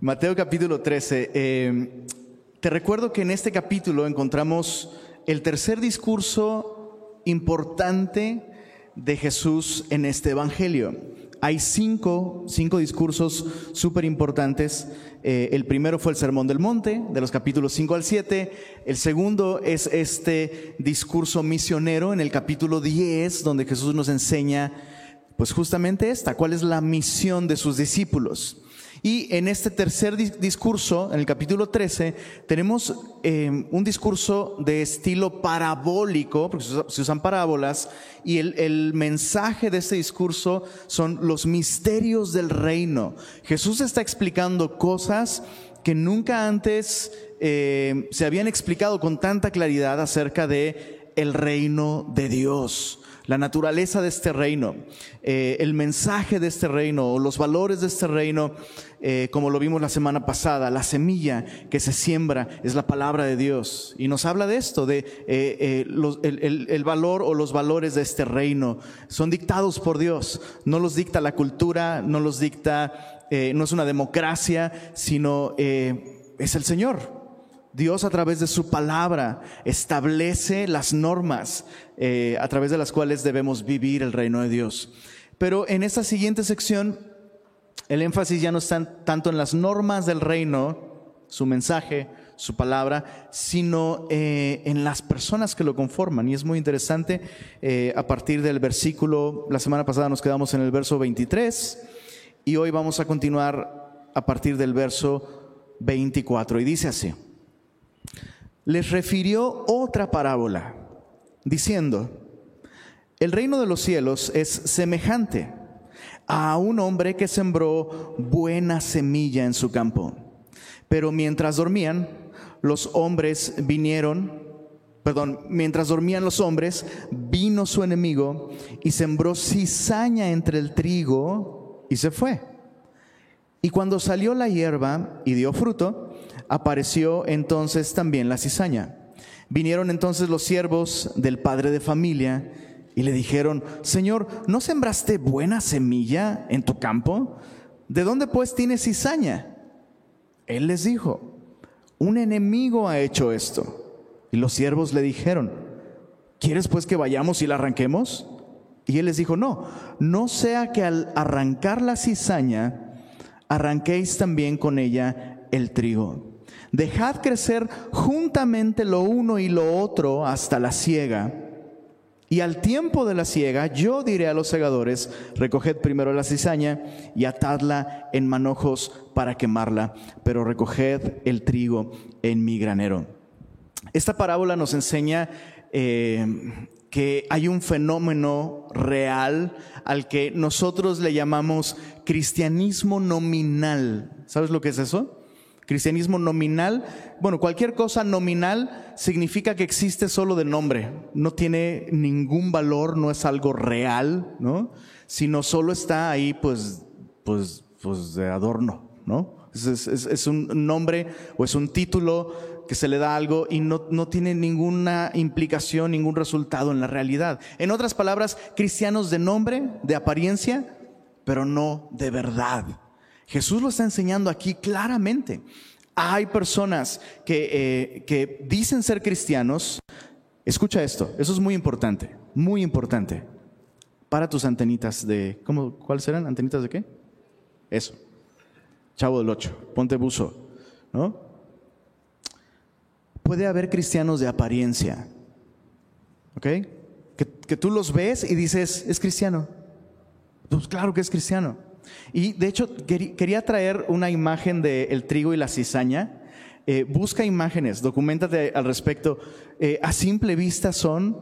Mateo capítulo 13. Eh, te recuerdo que en este capítulo encontramos el tercer discurso importante de Jesús en este Evangelio. Hay cinco, cinco discursos súper importantes. Eh, el primero fue el Sermón del Monte, de los capítulos 5 al 7. El segundo es este discurso misionero en el capítulo 10, donde Jesús nos enseña, pues justamente esta, cuál es la misión de sus discípulos. Y en este tercer discurso, en el capítulo 13, tenemos em, un discurso de estilo parabólico, porque se usan parábolas, y el, mensaje de este discurso son los misterios del reino. Jesús está explicando cosas que nunca antes em, se habían explicado con tanta claridad acerca de el reino de Dios la naturaleza de este reino, eh, el mensaje de este reino los valores de este reino, eh, como lo vimos la semana pasada, la semilla que se siembra es la palabra de Dios. Y nos habla de esto, de eh, el, valor o los valores de este reino. Son dictados por Dios, no los dicta la cultura, no los dicta, no es una democracia, sino es el Señor. Dios a través de su palabra establece las normas eh, a través de las cuales debemos vivir el reino de Dios. Pero en esta siguiente sección, el énfasis ya no está tanto en las normas del reino, su mensaje, su palabra, sino eh, en las personas que lo conforman. Y es muy interesante, eh, a partir del versículo, la semana pasada nos quedamos en el verso 23 y hoy vamos a continuar a partir del verso 24. Y dice así les refirió otra parábola, diciendo, el reino de los cielos es semejante a un hombre que sembró buena semilla en su campo. Pero mientras dormían, los hombres vinieron, perdón, mientras dormían los hombres, vino su enemigo y sembró cizaña entre el trigo y se fue. Y cuando salió la hierba y dio fruto, apareció entonces también la cizaña. Vinieron entonces los siervos del padre de familia y le dijeron, Señor, ¿no sembraste buena semilla en tu campo? ¿De dónde pues tienes cizaña? Él les dijo, un enemigo ha hecho esto. Y los siervos le dijeron, ¿quieres pues que vayamos y la arranquemos? Y él les dijo, no, no sea que al arrancar la cizaña, arranquéis también con ella el trigo. Dejad crecer juntamente lo uno y lo otro hasta la siega. Y al tiempo de la siega, yo diré a los segadores, recoged primero la cizaña y atadla en manojos para quemarla, pero recoged el trigo en mi granero. Esta parábola nos enseña eh, que hay un fenómeno real al que nosotros le llamamos cristianismo nominal. ¿Sabes lo que es eso? Cristianismo nominal, bueno, cualquier cosa nominal significa que existe solo de nombre, no tiene ningún valor, no es algo real, ¿no? Sino solo está ahí, pues, pues, pues de adorno, ¿no? Es, un nombre o es un título que se le da algo y no, no tiene ninguna implicación, ningún resultado en la realidad. En otras palabras, cristianos de nombre, de apariencia, pero no de verdad. Jesús lo está enseñando aquí claramente. Hay personas que, eh, que dicen ser cristianos. Escucha esto, eso es muy importante, muy importante. Para tus antenitas de, ¿cómo, ¿cuáles serán? ¿Antenitas de qué? Eso. Chavo del 8, ponte buzo, ¿no? Puede haber cristianos de apariencia, ¿ok? Que, que tú los ves y dices, es cristiano. Pues claro que es cristiano. Y de hecho quería traer una imagen del trigo y la cizaña. Eh, busca imágenes, documentate al respecto. Eh, a simple vista son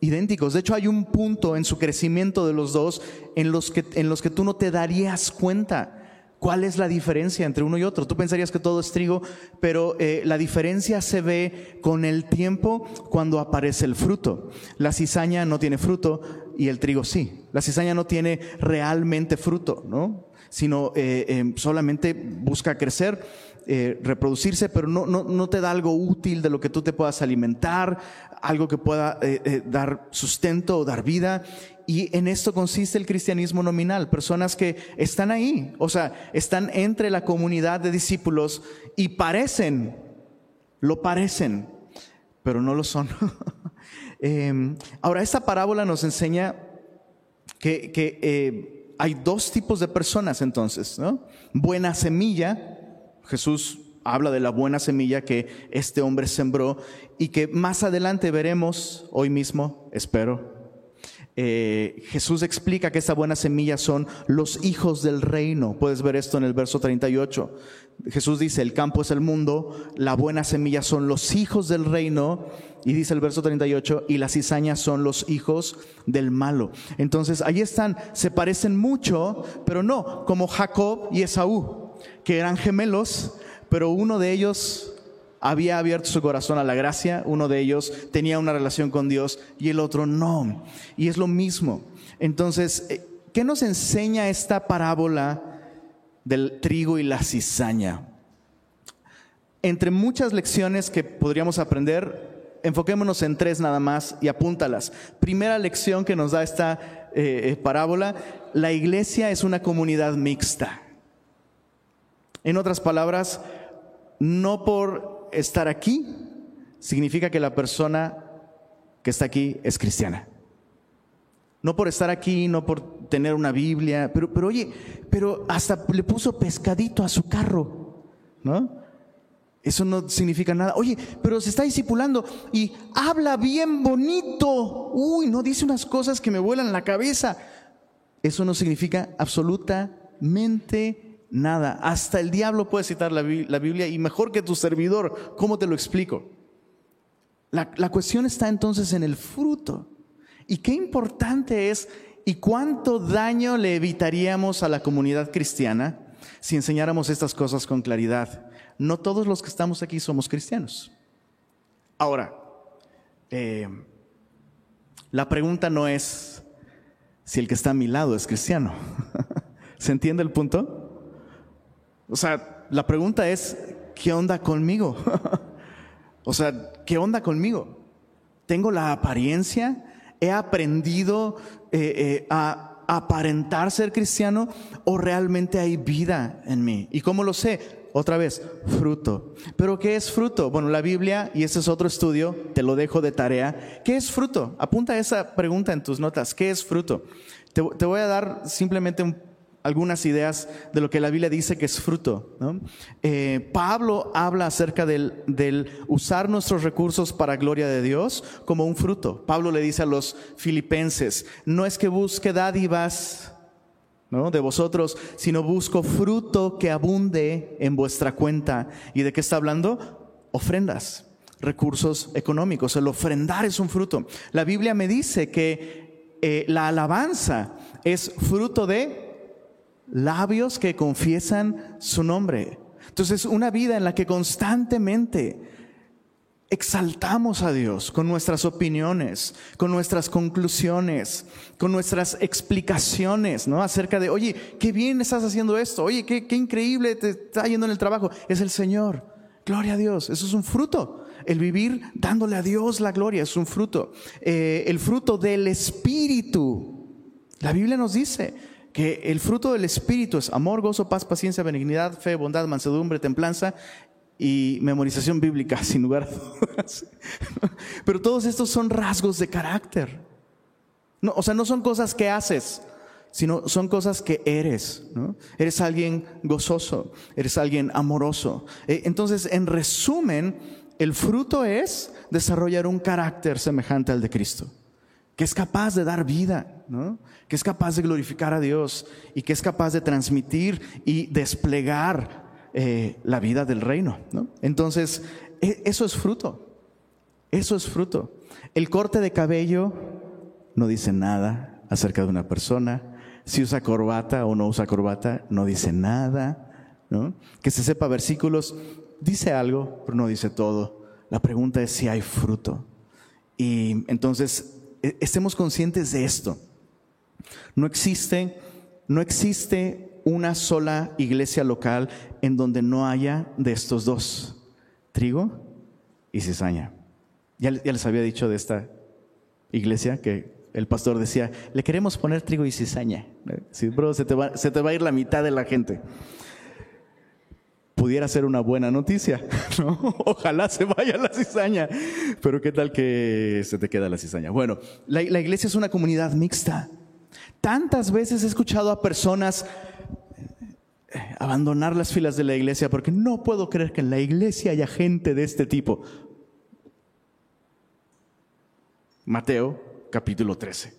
idénticos. De hecho hay un punto en su crecimiento de los dos en los que, en los que tú no te darías cuenta. ¿Cuál es la diferencia entre uno y otro? Tú pensarías que todo es trigo, pero eh, la diferencia se ve con el tiempo cuando aparece el fruto. La cizaña no tiene fruto y el trigo sí. La cizaña no tiene realmente fruto, ¿no? Sino eh, eh, solamente busca crecer eh, reproducirse, pero no, no, no, te da algo útil de lo que tú te puedas alimentar, algo que pueda dar sustento o dar vida. Y en esto consiste el cristianismo nominal, personas que están ahí, o sea, están entre la comunidad de discípulos y parecen, lo parecen, pero no lo son. Em, ahora, esta parábola nos enseña que, hay dos tipos de personas entonces, ¿no? Buena semilla, Jesús habla de la buena semilla que este hombre sembró y que más adelante veremos, hoy mismo, espero. Eh, Jesús explica que esta buena semilla son los hijos del reino. Puedes ver esto en el verso 38. Jesús dice, el campo es el mundo, la buena semilla son los hijos del reino, y dice el verso 38, y las cizañas son los hijos del malo. Entonces, ahí están, se parecen mucho, pero no, como Jacob y Esaú que eran gemelos, pero uno de ellos había abierto su corazón a la gracia, uno de ellos tenía una relación con Dios y el otro no. Y es lo mismo. Entonces, eh, ¿qué nos enseña esta parábola del trigo y la cizaña? Entre muchas lecciones que podríamos aprender, enfoquémonos en tres nada más y apúntalas. Primera lección que nos da esta eh, eh, parábola, la iglesia es una comunidad mixta. En otras palabras, no por estar aquí significa que la persona que está aquí es cristiana. No por estar aquí, no por tener una Biblia, pero, pero oye, pero hasta le puso pescadito a su carro, ¿no? Eso no significa nada. Oye, pero se está discipulando y habla bien bonito. Uy, no dice unas cosas que me vuelan la cabeza. Eso no significa absolutamente nada. Hasta el diablo puede citar la, Biblia y mejor que tu servidor. ¿Cómo te lo explico? La, cuestión está entonces en el fruto. Y qué importante es y cuánto daño le evitaríamos a la comunidad cristiana si enseñáramos estas cosas con claridad. No todos los que estamos aquí somos cristianos. Ahora, eh, la pregunta no es si el que está a mi lado es cristiano. ¿Se entiende el punto? O sea, la pregunta es, ¿qué onda conmigo? o sea, ¿qué onda conmigo? ¿Tengo la apariencia? ¿He aprendido eh, eh, a aparentar ser cristiano o realmente hay vida en mí? ¿Y cómo lo sé? Otra vez, fruto. ¿Pero qué es fruto? Bueno, la Biblia, y ese es otro estudio, te lo dejo de tarea. ¿Qué es fruto? Apunta esa pregunta en tus notas. ¿Qué es fruto? Te, te voy a dar simplemente un algunas ideas de lo que la Biblia dice que es fruto. Eh, Pablo habla acerca del, del, usar nuestros recursos para gloria de Dios como un fruto. Pablo le dice a los filipenses, no es que busque dádivas ¿no? de vosotros, sino busco fruto que abunde en vuestra cuenta. ¿Y de qué está hablando? Ofrendas recursos económicos. El ofrendar es un fruto. La Biblia me dice que eh, la alabanza es fruto de labios que confiesan su nombre. Entonces, una vida en la que constantemente exaltamos a Dios con nuestras opiniones, con nuestras conclusiones, con nuestras explicaciones, ¿no? Acerca de, oye, qué bien estás haciendo esto, oye, qué, increíble te está yendo en el trabajo. Es el Señor. Gloria a Dios. Eso es un fruto. El vivir dándole a Dios la gloria es un fruto. Eh, el fruto del Espíritu. La Biblia nos dice, que el fruto del Espíritu es amor, gozo, paz, paciencia, benignidad, fe, bondad, mansedumbre, templanza y memorización bíblica, sin lugar a dudas. Pero todos estos son rasgos de carácter. No, o sea, no son cosas que haces, sino son cosas que eres. Eres alguien gozoso, eres alguien amoroso. Eh, entonces, en resumen, el fruto es desarrollar un carácter semejante al de Cristo que es capaz de dar vida, que es capaz de glorificar a Dios y que es capaz de transmitir y desplegar eh, la vida del reino. Entonces, e, eso es fruto, eso es fruto. El corte de cabello no dice nada acerca de una persona, si usa corbata o no usa corbata, no dice nada. Que se sepa versículos, dice algo, pero no dice todo. La pregunta es si hay fruto. Y entonces estemos conscientes de esto. No existe, no existe una sola iglesia local en donde no haya de estos dos, trigo y cizaña. Ya, ya les había dicho de esta iglesia que el pastor decía, le queremos poner trigo y cizaña. Sí, bro, se te, va, se te va a ir la mitad de la gente. Pudiera ser una buena noticia, ¿no? Ojalá se vaya la cizaña, pero ¿qué tal que se te queda la cizaña? Bueno, la, la iglesia es una comunidad mixta. Tantas veces he escuchado a personas eh, abandonar las filas de la iglesia porque no puedo creer que en la iglesia haya gente de este tipo. Mateo capítulo 13.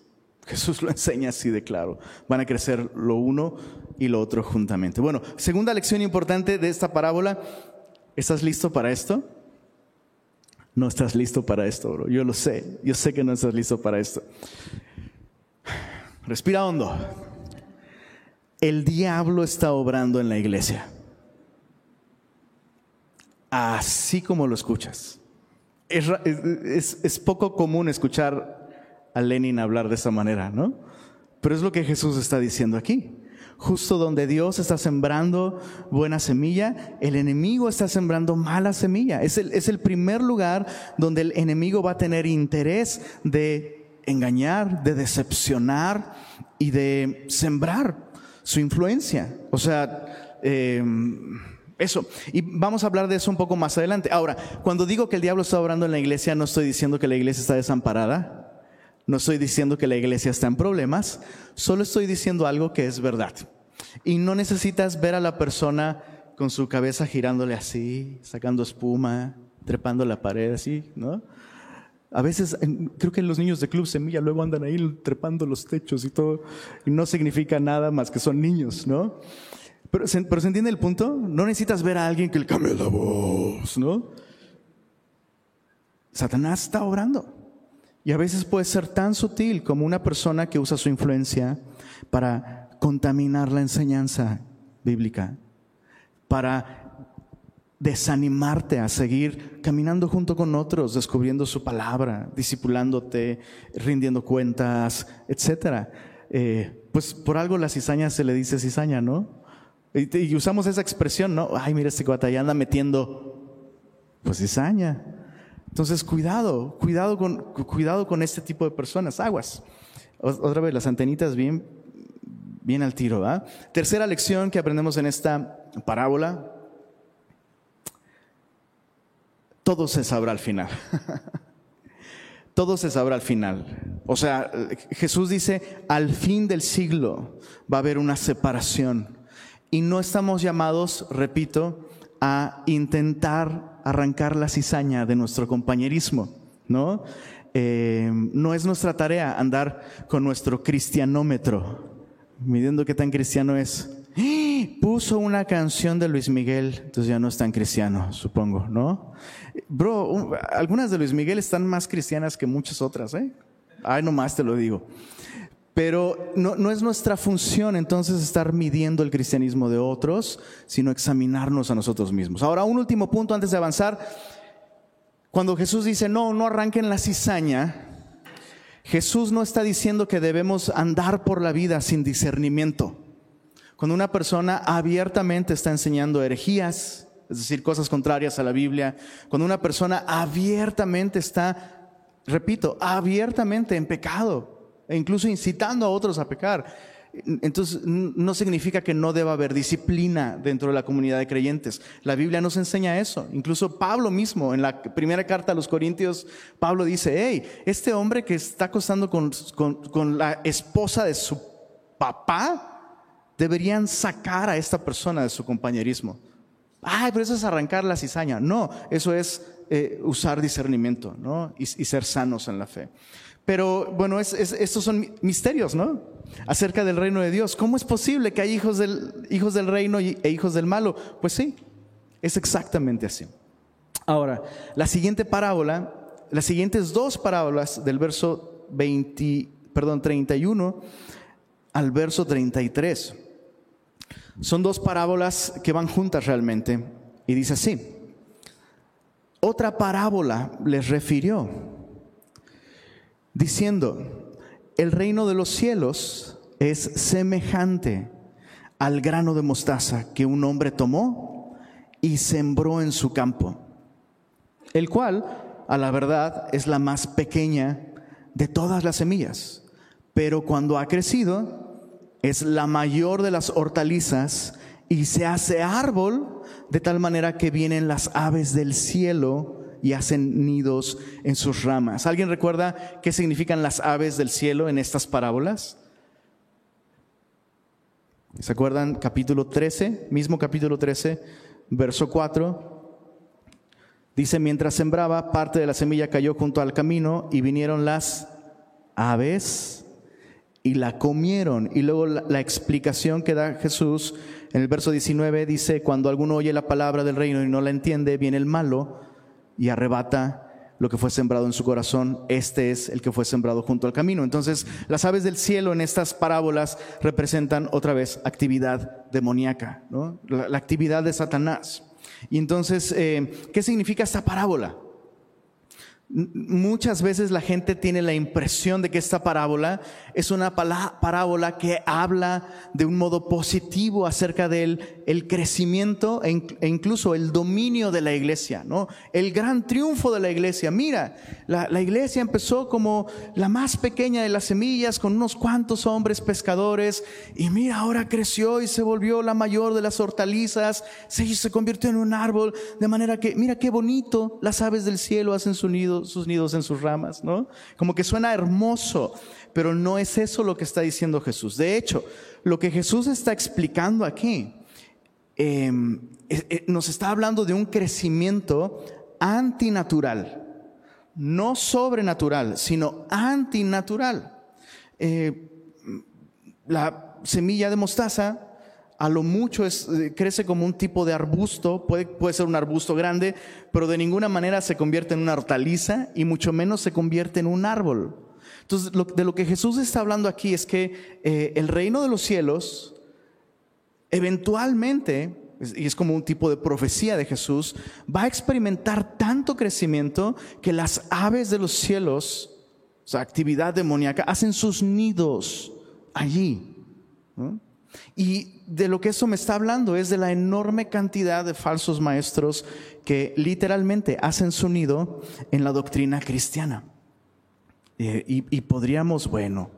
Jesús lo enseña así de claro. Van a crecer lo uno y lo otro juntamente. Bueno, segunda lección importante de esta parábola. ¿Estás listo para esto? No estás listo para esto, bro. Yo lo sé. Yo sé que no estás listo para esto. Respira hondo. El diablo está obrando en la iglesia. Así como lo escuchas. Es, es, es poco común escuchar a Lenin hablar de esa manera, ¿no? Pero es lo que Jesús está diciendo aquí. Justo donde Dios está sembrando buena semilla, el enemigo está sembrando mala semilla. Es el, es el primer lugar donde el enemigo va a tener interés de engañar, de decepcionar y de sembrar su influencia. O sea, eh, eso. Y vamos a hablar de eso un poco más adelante. Ahora, cuando digo que el diablo está obrando en la iglesia, no estoy diciendo que la iglesia está desamparada. No estoy diciendo que la iglesia está en problemas, solo estoy diciendo algo que es verdad. Y no necesitas ver a la persona con su cabeza girándole así, sacando espuma, trepando la pared así, ¿no? A veces, creo que los niños de Club Semilla luego andan ahí trepando los techos y todo, y no significa nada más que son niños, ¿no? Pero, pero ¿se entiende el punto? No necesitas ver a alguien que le cambie la voz, ¿no? Satanás está obrando. Y a veces puede ser tan sutil como una persona que usa su influencia para contaminar la enseñanza bíblica, para desanimarte a seguir caminando junto con otros, descubriendo su palabra, discipulándote, rindiendo cuentas, etc. Eh, pues por algo la cizaña se le dice cizaña, ¿no? Y, usamos esa expresión, ¿no? Ay, mira este cuate, anda metiendo, pues cizaña. Entonces, cuidado, cuidado con, cuidado con este tipo de personas, aguas. Otra vez, las antenitas bien, bien al tiro. ¿va? Tercera lección que aprendemos en esta parábola. Todo se sabrá al final. Todo se sabrá al final. O sea, Jesús dice, al fin del siglo va a haber una separación. Y no estamos llamados, repito, a intentar arrancar la cizaña de nuestro compañerismo, ¿no? Eh, no es nuestra tarea andar con nuestro cristianómetro, midiendo qué tan cristiano es. Puso una canción de Luis Miguel, entonces ya no es tan cristiano, supongo, ¿no? Bro, algunas de Luis Miguel están más cristianas que muchas otras, ¿eh? Ay, nomás te lo digo. Pero no, es nuestra función entonces estar midiendo el cristianismo de otros, sino examinarnos a nosotros mismos. Ahora, un último punto antes de avanzar. Cuando Jesús dice, no, no arranquen la cizaña, Jesús no está diciendo que debemos andar por la vida sin discernimiento. Cuando una persona abiertamente está enseñando herejías, es decir, cosas contrarias a la Biblia, cuando una persona abiertamente está, repito, abiertamente en pecado, e incluso incitando a otros a pecar. Entonces, no significa que no deba haber disciplina dentro de la comunidad de creyentes. La Biblia nos enseña eso. Incluso Pablo mismo, en la primera carta a los Corintios, Pablo dice, hey, este hombre que está acostando con, con la esposa de su papá, deberían sacar a esta persona de su compañerismo. Ay, pero eso es arrancar la cizaña. No, eso es eh, usar discernimiento ¿no? y, ser sanos en la fe. Pero bueno, estos son misterios, ¿no? Acerca del reino de Dios. ¿Cómo es posible que hay hijos del, hijos del reino e hijos del malo? Pues sí, es exactamente así. Ahora, la siguiente parábola, las siguientes dos parábolas del verso 20, perdón, 31 al verso 33, son dos parábolas que van juntas realmente. Y dice así, otra parábola les refirió diciendo, el reino de los cielos es semejante al grano de mostaza que un hombre tomó y sembró en su campo, el cual, a la verdad, es la más pequeña de todas las semillas, pero cuando ha crecido, es la mayor de las hortalizas y se hace árbol de tal manera que vienen las aves del cielo y hacen nidos en sus ramas. ¿Alguien recuerda qué significan las aves del cielo en estas parábolas? ¿Se acuerdan? Capítulo 13, mismo capítulo 13, verso 4. Dice, mientras sembraba, parte de la semilla cayó junto al camino y vinieron las aves y la comieron. Y luego la, la, explicación que da Jesús en el verso 19 dice, cuando alguno oye la palabra del reino y no la entiende, viene el malo y arrebata lo que fue sembrado en su corazón, este es el que fue sembrado junto al camino. Entonces, las aves del cielo en estas parábolas representan otra vez actividad demoníaca, la, actividad de Satanás. Y entonces, eh, ¿qué significa esta parábola? Muchas veces la gente tiene la impresión de que esta parábola es una parábola que habla de un modo positivo acerca del el crecimiento e, e incluso el dominio de la iglesia, ¿no? El gran triunfo de la iglesia. Mira, la, la iglesia empezó como la más pequeña de las semillas con unos cuantos hombres pescadores y mira, ahora creció y se volvió la mayor de las hortalizas, se, se convirtió en un árbol, de manera que, mira qué bonito, las aves del cielo hacen su nido sus nidos en sus ramas, ¿no? Como que suena hermoso, pero no es eso lo que está diciendo Jesús. De hecho, lo que Jesús está explicando aquí eh, eh, nos está hablando de un crecimiento antinatural, no sobrenatural, sino antinatural. Eh, la semilla de mostaza a lo mucho eh, crece como un tipo de arbusto, puede, ser un arbusto grande, pero de ninguna manera se convierte en una hortaliza y mucho menos se convierte en un árbol. Entonces, de lo que Jesús está hablando aquí es que eh, el reino de los cielos, eventualmente, y es como un tipo de profecía de Jesús, va a experimentar tanto crecimiento que las aves de los cielos, o sea, actividad demoníaca, hacen sus nidos allí. ¿no? Y de lo que eso me está hablando es de la enorme cantidad de falsos maestros que literalmente hacen su nido en la doctrina cristiana. Eh, y, podríamos, bueno,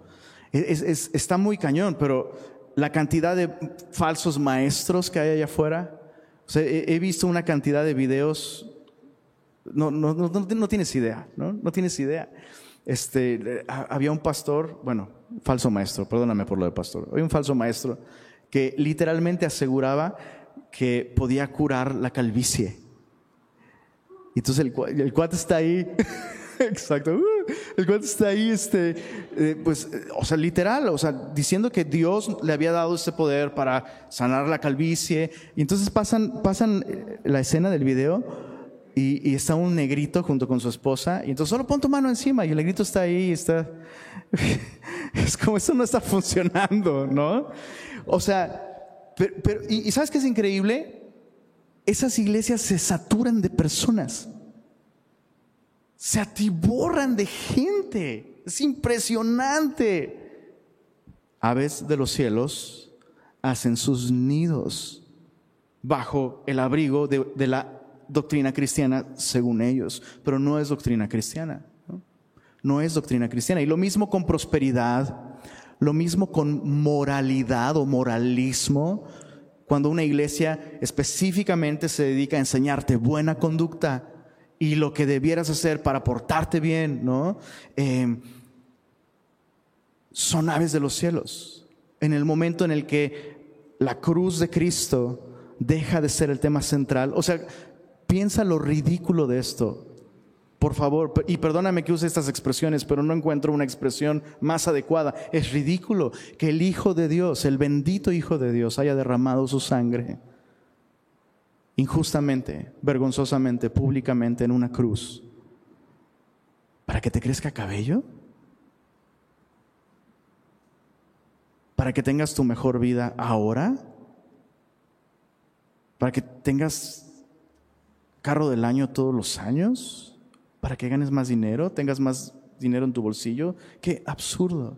es, es, está muy cañón, pero la cantidad de falsos maestros que hay allá afuera, o sea, he, he, visto una cantidad de videos, no, no, no, no tienes idea, ¿no? No tienes idea. Este, había un pastor, bueno, falso maestro, perdóname por lo de pastor, había un falso maestro que literalmente aseguraba que podía curar la calvicie. Y entonces el, el cuate está ahí, exacto, uh, el cuate está ahí, este, eh, pues, o sea, literal, o sea, diciendo que Dios le había dado ese poder para sanar la calvicie. Y entonces pasan, pasan eh, la escena del video y, y, está un negrito junto con su esposa, y entonces solo pon tu mano encima, y el negrito está ahí, está... es como eso no está funcionando, ¿no? O sea, pero y, y, ¿sabes qué es increíble? Esas iglesias se saturan de personas, se atiborran de gente, es impresionante. Aves de los cielos hacen sus nidos bajo el abrigo de, de la doctrina cristiana según ellos, pero no es doctrina cristiana. ¿no? es doctrina cristiana. Y lo mismo con prosperidad, lo mismo con moralidad o moralismo, cuando una iglesia específicamente se dedica a enseñarte buena conducta y lo que debieras hacer para portarte bien, ¿no? Eh, son aves de los cielos. En el momento en el que la cruz de Cristo deja de ser el tema central, o sea, Piensa lo ridículo de esto. Por favor, y perdóname que use estas expresiones, pero no encuentro una expresión más adecuada. Es ridículo que el Hijo de Dios, el bendito Hijo de Dios, haya derramado su sangre injustamente, vergonzosamente, públicamente en una cruz. ¿Para que te crezca cabello? ¿Para que tengas tu mejor vida ahora? ¿Para que tengas carro del año todos los años para que ganes más dinero, tengas más dinero en tu bolsillo. Qué absurdo.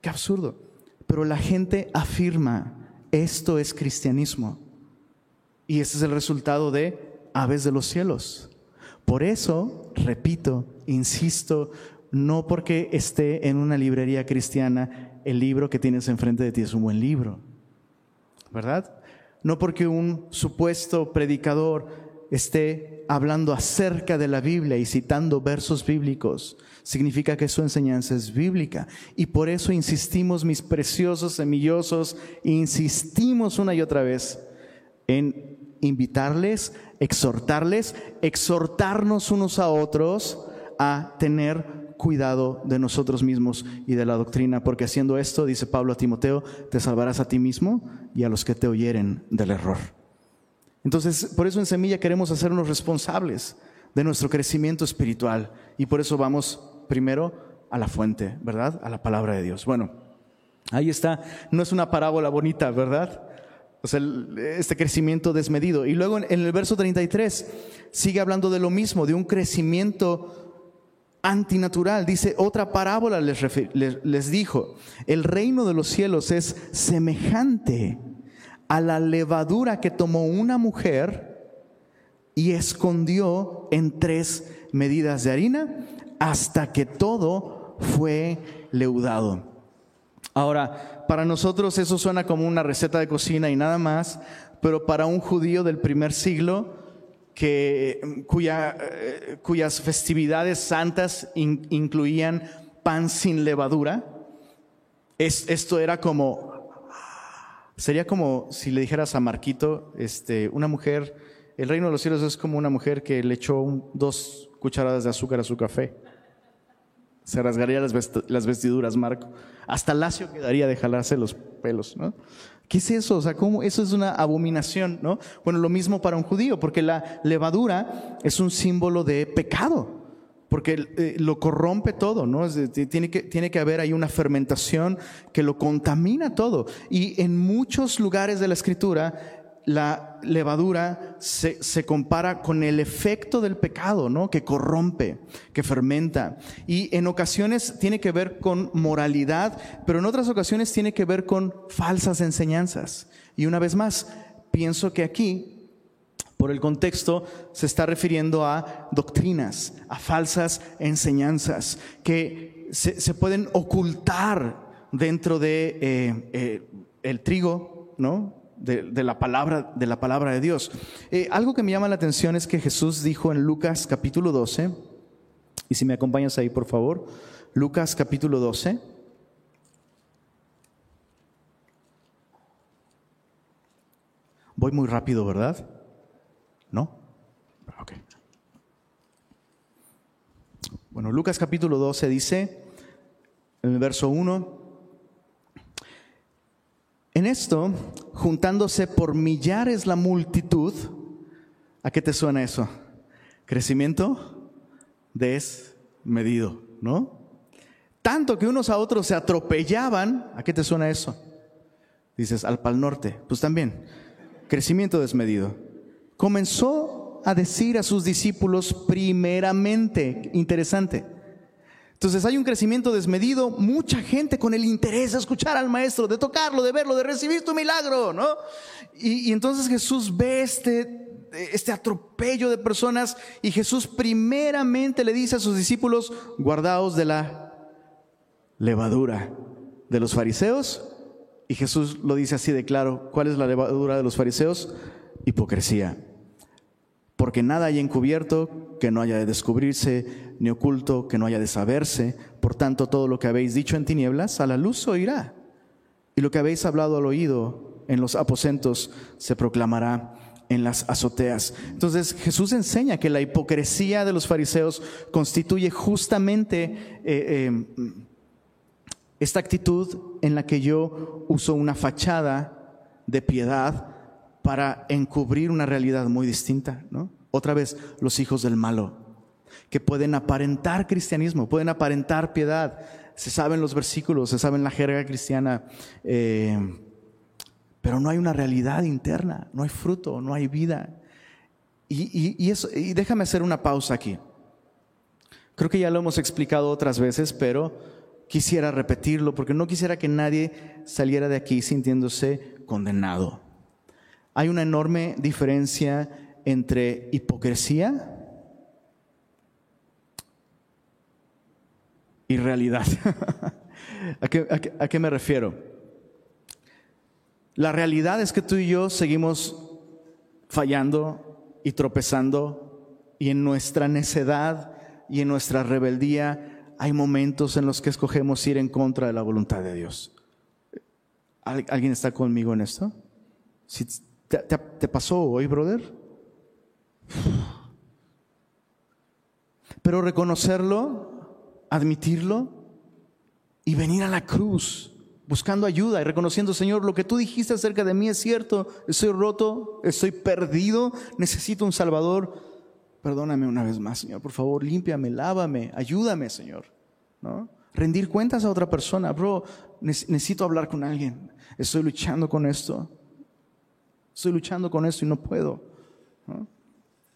Qué absurdo. pero la gente afirma, esto es cristianismo. Y ese es el resultado de aves de los cielos. Por eso, repito, insisto, no porque esté en una librería cristiana, el libro que tienes enfrente de ti es un buen libro, ¿verdad? No porque un supuesto predicador esté hablando acerca de la Biblia y citando versos bíblicos, significa que su enseñanza es bíblica. Y por eso insistimos, mis preciosos semillosos, insistimos una y otra vez en invitarles, exhortarles, exhortarnos unos a otros a tener cuidado de nosotros mismos y de la doctrina, porque haciendo esto, dice Pablo a Timoteo, te salvarás a ti mismo y a los que te oyeren del error. Entonces, por eso en Semilla queremos hacernos responsables de nuestro crecimiento espiritual y por eso vamos primero a la fuente, ¿verdad? A la palabra de Dios. Bueno, ahí está, no es una parábola bonita, ¿verdad? O sea, este crecimiento desmedido. Y luego en el verso 33 sigue hablando de lo mismo, de un crecimiento antinatural. Dice, otra parábola les, dijo, el reino de los cielos es semejante a la levadura que tomó una mujer y escondió en tres medidas de harina hasta que todo fue leudado. Ahora, para nosotros eso suena como una receta de cocina y nada más, pero para un judío del primer siglo, que, cuya, eh, cuyas festividades santas incluían pan sin levadura. Es, esto era como, sería como si le dijeras a Marquito, este, una mujer, el reino de los cielos es como una mujer que le echó dos cucharadas de azúcar a su café. Se rasgaría las, las vestiduras, Marco. Hasta lacio quedaría de jalarse los pelos, ¿no? ¿Qué es eso? O sea, ¿cómo? Eso es una abominación, ¿no? Bueno, lo mismo para un judío, porque la levadura es un símbolo de pecado, porque eh, lo corrompe todo, ¿no? tiene, que, tiene que haber ahí una fermentación que lo contamina todo. Y en muchos lugares de la escritura la levadura se, compara con el efecto del pecado, ¿no? Que corrompe, que fermenta. Y en ocasiones tiene que ver con moralidad, pero en otras ocasiones tiene que ver con falsas enseñanzas. Y una vez más, pienso que aquí, por el contexto, se está refiriendo a doctrinas, a falsas enseñanzas, que se, pueden ocultar dentro de eh, eh, el trigo, ¿no? De, la, palabra, de la palabra de Dios. Eh, algo que me llama la atención es que Jesús dijo en Lucas capítulo 12, y si me acompañas ahí por favor, Lucas capítulo 12. Voy muy rápido, ¿verdad? ¿No? Ok. Bueno, Lucas capítulo 12 dice, en el verso 1, en esto, juntándose por millares la multitud, ¿a qué te suena eso? Crecimiento desmedido, ¿no? Tanto que unos a otros se atropellaban, ¿a qué te suena eso? Dices, al Pal Norte, pues también, crecimiento desmedido. Comenzó a decir a sus discípulos primeramente, interesante, entonces hay un crecimiento desmedido, mucha gente con el interés de escuchar al maestro, de tocarlo, de verlo, de recibir tu milagro, ¿no? Y, entonces Jesús ve este, este atropello de personas y Jesús primeramente le dice a sus discípulos, guardaos de la levadura de los fariseos. Y Jesús lo dice así de claro, ¿cuál es la levadura de los fariseos? Hipocresía porque nada hay encubierto que no haya de descubrirse, ni oculto que no haya de saberse. Por tanto, todo lo que habéis dicho en tinieblas, a la luz oirá. Y lo que habéis hablado al oído en los aposentos se proclamará en las azoteas. Entonces Jesús enseña que la hipocresía de los fariseos constituye justamente eh, eh, esta actitud en la que yo uso una fachada de piedad para encubrir una realidad muy distinta, ¿no? Otra vez, los hijos del malo, que pueden aparentar cristianismo, pueden aparentar piedad. Se saben los versículos, se saben la jerga cristiana, eh, pero no hay una realidad interna, no hay fruto, no hay vida. Y, eso, y déjame hacer una pausa aquí. Creo que ya lo hemos explicado otras veces, pero quisiera repetirlo porque no quisiera que nadie saliera de aquí sintiéndose condenado. Hay una enorme diferencia entre hipocresía y realidad. ¿A, qué, me refiero? La realidad es que tú y yo seguimos fallando y tropezando y en nuestra necedad y en nuestra rebeldía hay momentos en los que escogemos ir en contra de la voluntad de Dios. ¿Alguien está conmigo en esto? ¿Te, te pasó hoy, brother? Pero reconocerlo, admitirlo, y venir a la cruz buscando ayuda y reconociendo, Señor, lo que tú dijiste acerca de mí es cierto, estoy roto, estoy perdido, necesito un Salvador. Perdóname una vez más, Señor, por favor, límpiame, lávame, ayúdame, Señor. ¿No? Rendir cuentas a otra persona, bro, necesito hablar con alguien, estoy luchando con esto, estoy luchando con esto y no puedo.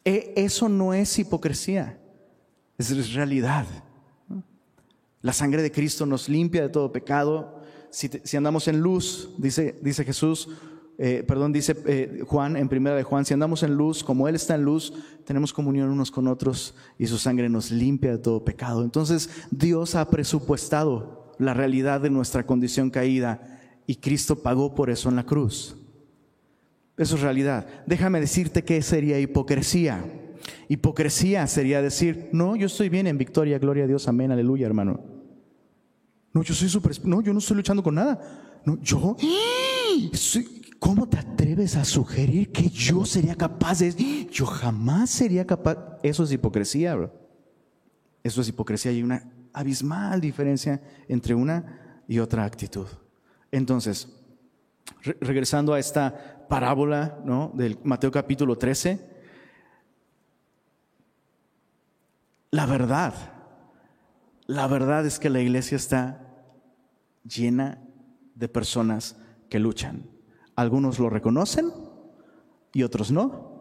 E, eso no es hipocresía, es realidad. La sangre de Cristo nos limpia de todo pecado. Si, andamos en luz, dice, dice Jesús, eh, perdón, dice eh, Juan en primera de Juan, si andamos en luz, como Él está en luz, tenemos comunión unos con otros y su sangre nos limpia de todo pecado. Entonces Dios ha presupuestado la realidad de nuestra condición caída y Cristo pagó por eso en la cruz. Eso es realidad. Déjame decirte que sería hipocresía. Hipocresía sería decir, no, yo estoy bien en victoria, gloria a Dios, amén, aleluya, hermano. No, yo soy súper... No, yo no estoy luchando con nada. No, yo... ¿Cómo te atreves a sugerir que yo sería capaz de... Yo jamás sería capaz... Eso es hipocresía, bro. Eso es hipocresía y una abismal diferencia entre una y otra actitud. Entonces, regresando a esta parábola ¿no? del Mateo capítulo 13, la verdad, la verdad es que la iglesia está llena de personas que luchan. Algunos lo reconocen y otros no,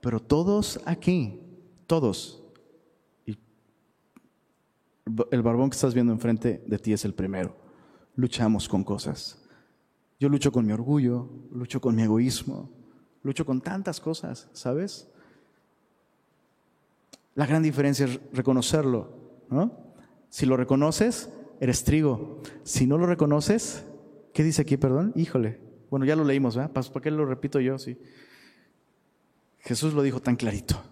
pero todos aquí, todos, y el barbón que estás viendo enfrente de ti es el primero, luchamos con cosas. Yo lucho con mi orgullo, lucho con mi egoísmo, lucho con tantas cosas, ¿sabes? La gran diferencia es reconocerlo, ¿no? Si lo reconoces, eres trigo. Si no lo reconoces, ¿qué dice aquí, perdón? Híjole. Bueno, ya lo leímos, ¿verdad? ¿Para qué lo repito yo? Sí. Jesús lo dijo tan clarito.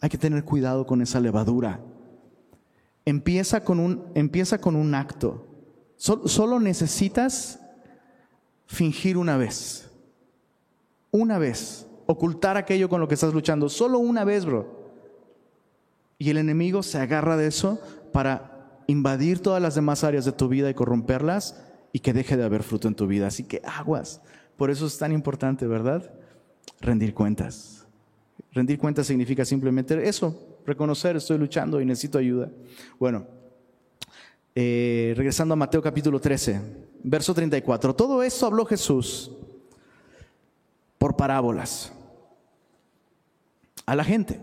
Hay que tener cuidado con esa levadura. Empieza con un, empieza con un acto. solo necesitas fingir una vez. Una vez. Ocultar aquello con lo que estás luchando. Solo una vez, bro. Y el enemigo se agarra de eso para invadir todas las demás áreas de tu vida y corromperlas y que deje de haber fruto en tu vida. Así que aguas. Por eso es tan importante, ¿verdad? Rendir cuentas. Rendir cuentas significa simplemente eso, reconocer, estoy luchando y necesito ayuda. Bueno, eh, regresando a Mateo capítulo 13, verso 34. Todo esto habló Jesús por parábolas a la gente.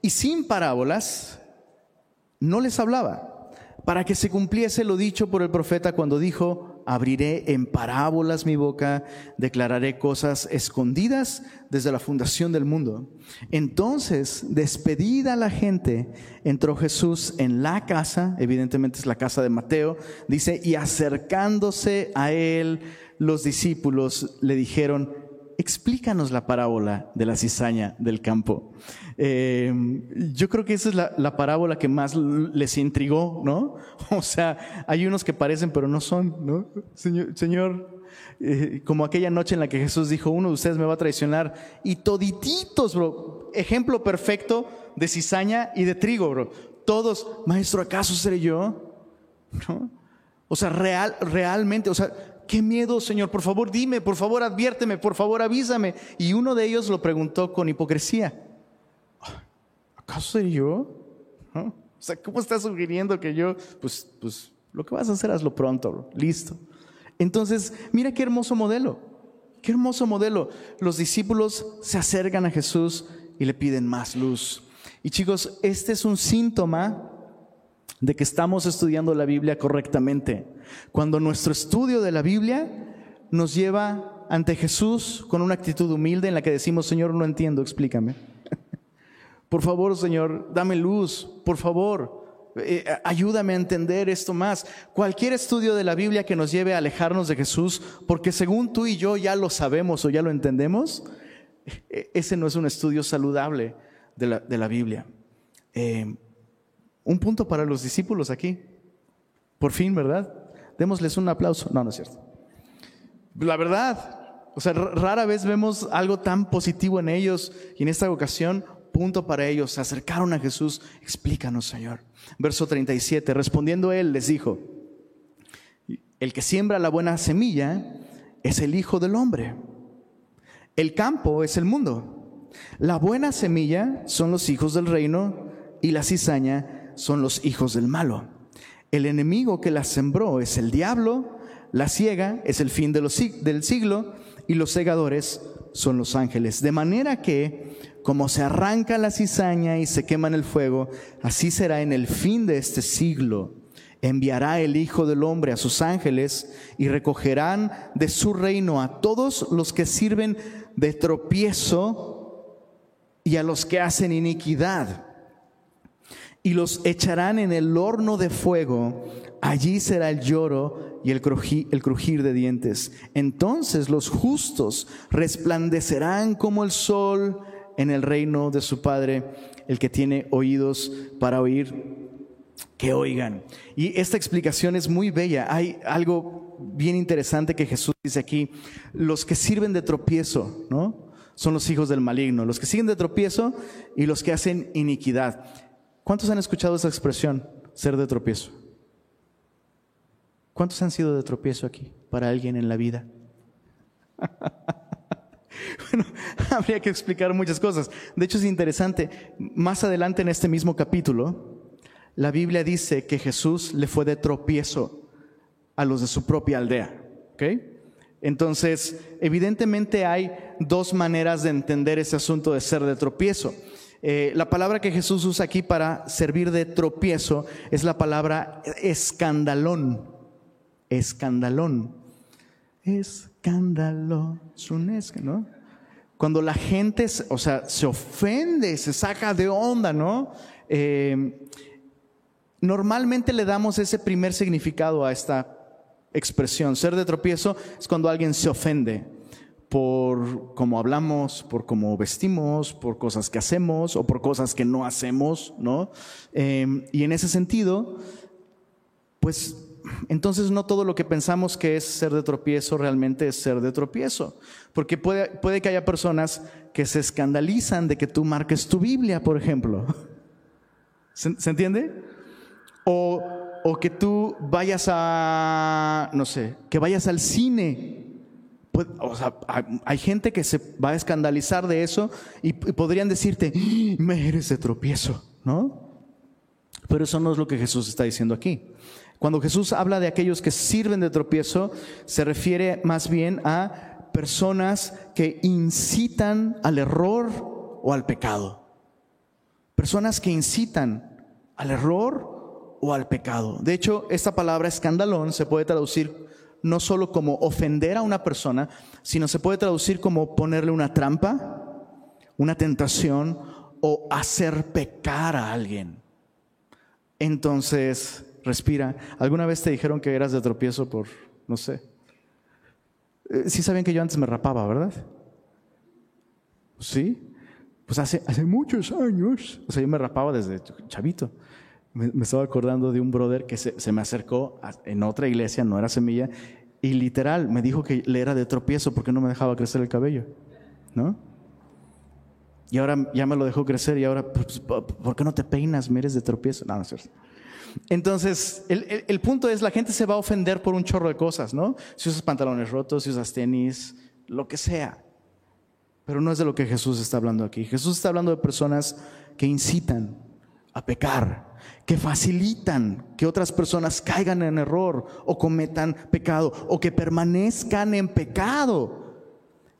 Y sin parábolas no les hablaba para que se cumpliese lo dicho por el profeta cuando dijo, abriré en parábolas mi boca, declararé cosas escondidas desde la fundación del mundo. Entonces, despedida la gente, entró Jesús en la casa, evidentemente es la casa de Mateo, dice, y acercándose a él, los discípulos le dijeron, explícanos la parábola de la cizaña del campo. Eh, yo creo que esa es la, parábola que más les intrigó, ¿no? O sea, hay unos que parecen pero no son, ¿no? Señor, eh, como aquella noche en la que Jesús dijo, uno de ustedes me va a traicionar, y todititos, bro, ejemplo perfecto de cizaña y de trigo, bro. Todos, maestro, ¿acaso seré yo? ¿No? O sea, real, realmente, o sea, qué miedo, Señor, por favor dime, por favor adviérteme, por favor avísame. Y uno de ellos lo preguntó con hipocresía. ¿acaso soy yo? O sea, ¿cómo estás sugiriendo que yo? Pues, pues lo que vas a hacer hazlo pronto, listo. Entonces, mira qué hermoso modelo, qué hermoso modelo. Los discípulos se acercan a Jesús y le piden más luz. Y chicos, este es un síntoma de que estamos estudiando la Biblia correctamente. Cuando nuestro estudio de la Biblia nos lleva ante Jesús con una actitud humilde en la que decimos, Señor, no entiendo, explícame. Por favor, Señor, dame luz, por favor, eh, ayúdame a entender esto más. Cualquier estudio de la Biblia que nos lleve a alejarnos de Jesús, porque según tú y yo ya lo sabemos o ya lo entendemos, e, ese no es un estudio saludable de la, Biblia. Eh, un punto para los discípulos aquí. Por fin, ¿verdad? Démosles un aplauso. No, no es cierto. La verdad, o sea, rara vez vemos algo tan positivo en ellos y en esta ocasión, punto para ellos, se acercaron a Jesús, explícanos, Señor. Verso 37, respondiendo él, les dijo, el que siembra la buena semilla es el Hijo del Hombre. El campo es el mundo. La buena semilla son los hijos del reino y la cizaña son los hijos del malo. El enemigo que la sembró es el diablo la ciega es el fin del siglo y los segadores son los ángeles. De manera que, como se arranca la cizaña y se quema en el fuego, así será en el fin de este siglo. Enviará el Hijo del Hombre a sus ángeles y recogerán de su reino a todos los que sirven de tropiezo y a los que hacen iniquidad y los echarán en el horno de fuego. Allí será el lloro y el el crujir de dientes. Entonces los justos resplandecerán como el sol en el reino de su Padre. El que tiene oídos para oír, que oigan. Y esta explicación es muy bella. Hay algo bien interesante que Jesús dice aquí. Los que sirven de tropiezo, ¿no? Son los hijos del maligno. Los que siguen de tropiezo y los que hacen iniquidad. ¿Cuántos han escuchado esa expresión, ser de tropiezo? ¿Cuántos han sido de tropiezo aquí para alguien en la vida? bueno, habría que explicar muchas cosas. De hecho, es interesante. Más adelante en este mismo capítulo, la Biblia dice que Jesús le fue de tropiezo a los de su propia aldea. Entonces, evidentemente hay dos maneras de entender ese asunto de ser de tropiezo. Eh, la palabra que Jesús usa aquí para servir de tropiezo es la palabra escandalón. Escandalón. Escándalo. ¿no? Cuando la gente, o sea, se ofende, se saca de onda, ¿no? Eh, normalmente le damos ese primer significado a esta expresión. Ser de tropiezo es cuando alguien se ofende por cómo hablamos, por cómo vestimos, por cosas que hacemos o por cosas que no hacemos, ¿no? Em, y en ese sentido, pues entonces no todo lo que pensamos que es ser de tropiezo realmente es ser de tropiezo. Porque puede, puede que haya personas que se escandalizan de que tú marques tu Biblia, por ejemplo. ¿Se, ¿se entiende? O, o que tú vayas a, no sé, que vayas al cine sea, hay gente que se va a escandalizar de eso y, podrían decirte, ¡Ah! me eres de tropiezo, ¿no? Pero eso no es lo que Jesús está diciendo aquí. Cuando Jesús habla de aquellos que sirven de tropiezo, se refiere más bien a personas que incitan al error o al pecado. Personas que incitan al error o al pecado. De hecho, esta palabra escandalón se puede traducir no solo como ofender a una persona, sino se puede traducir como ponerle una trampa, una tentación o hacer pecar a alguien. Entonces, respira. ¿Alguna vez te dijeron que eras de tropiezo por, no sé? Eh, sí saben que yo antes me rapaba, ¿verdad? Sí. Pues hace, hace muchos años. O sea, yo me rapaba desde chavito me, estaba acordando de un brother que se, me acercó en otra iglesia, no era semilla, y literal me dijo que le era de tropiezo porque no me dejaba crecer el cabello, ¿no? Y ahora ya me lo dejó crecer y ahora, pues, ¿por qué no te peinas? Me eres de tropiezo. No, no es cierto. Entonces, el, el, punto es, la gente se va a ofender por un chorro de cosas, ¿no? Si usas pantalones rotos, si usas tenis, lo que sea. Pero no es de lo que Jesús está hablando aquí. Jesús está hablando de personas que incitan a pecar, que facilitan que otras personas caigan en error o cometan pecado o que permanezcan en pecado.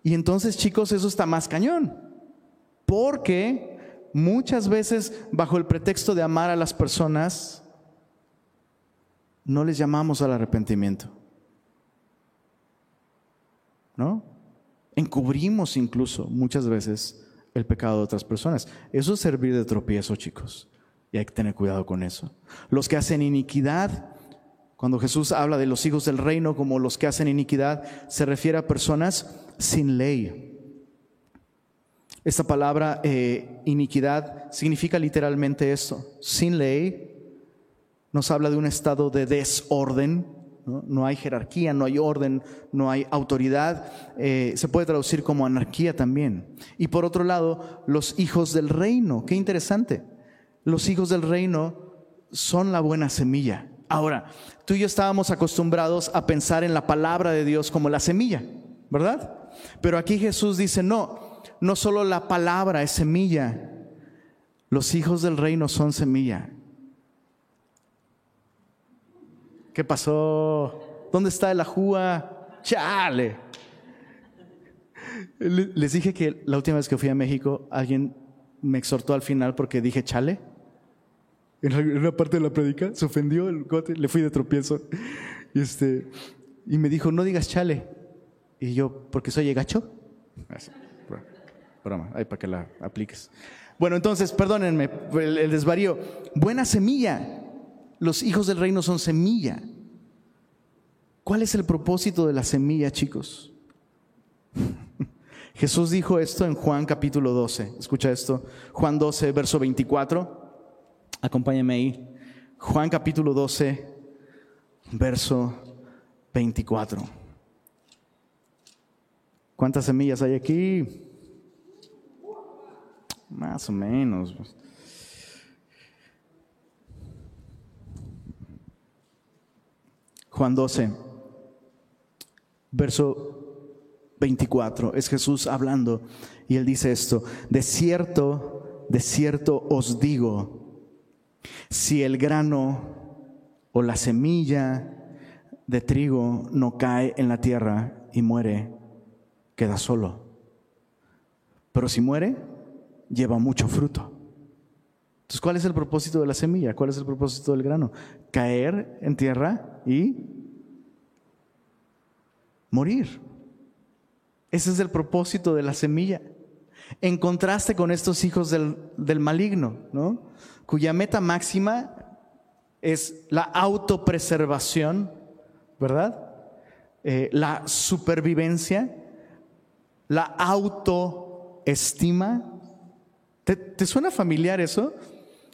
Y entonces, chicos, eso está más cañón. Porque muchas veces, bajo el pretexto de amar a las personas, no les llamamos al arrepentimiento. ¿No? Encubrimos incluso muchas veces el pecado de otras personas. Eso es servir de tropiezo, chicos. Y hay que tener cuidado con eso. Los que hacen iniquidad, cuando Jesús habla de los hijos del reino como los que hacen iniquidad, se refiere a personas sin ley. Esta palabra eh, iniquidad significa literalmente esto, sin ley. Nos habla de un estado de desorden, ¿no? hay jerarquía, no hay orden, no hay autoridad. Eh, se puede traducir como anarquía también. Y por otro lado, los hijos del reino. Qué interesante. Los hijos del reino son la buena semilla. Ahora, tú y yo estábamos acostumbrados a pensar en la palabra de Dios como la semilla, ¿verdad? Pero aquí Jesús dice, no, no solo la palabra es semilla, los hijos del reino son semilla. ¿Qué pasó? ¿Dónde está el ajúa? Chale. Les dije que la última vez que fui a México, alguien me exhortó al final porque dije chale en una parte de la predica, se ofendió el gote, le fui de tropiezo. Y, este, y me dijo, no digas chale. Y yo, ¿porque soy gacho? Broma, ahí para que la apliques. Bueno, entonces, perdónenme el, el desvarío. Buena semilla. Los hijos del reino son semilla. ¿Cuál es el propósito de la semilla, chicos? Jesús dijo esto en Juan capítulo 12. Escucha esto. Juan 12, verso 24. Acompáñame ahí. Juan capítulo 12, verso 24. ¿Cuántas semillas hay aquí? Más o menos. Juan 12, verso 24. Es Jesús hablando y él dice esto, de cierto, de cierto os digo, si el grano o la semilla de trigo no cae en la tierra y muere, queda solo. Pero si muere, lleva mucho fruto. Entonces, ¿cuál es el propósito de la semilla? ¿Cuál es el propósito del grano? Caer en tierra y morir. Ese es el propósito de la semilla. En contraste con estos hijos del, del maligno, ¿no? Cuya meta máxima es la autopreservación, ¿verdad? Eh, la supervivencia, la autoestima. ¿Te, ¿Te suena familiar eso?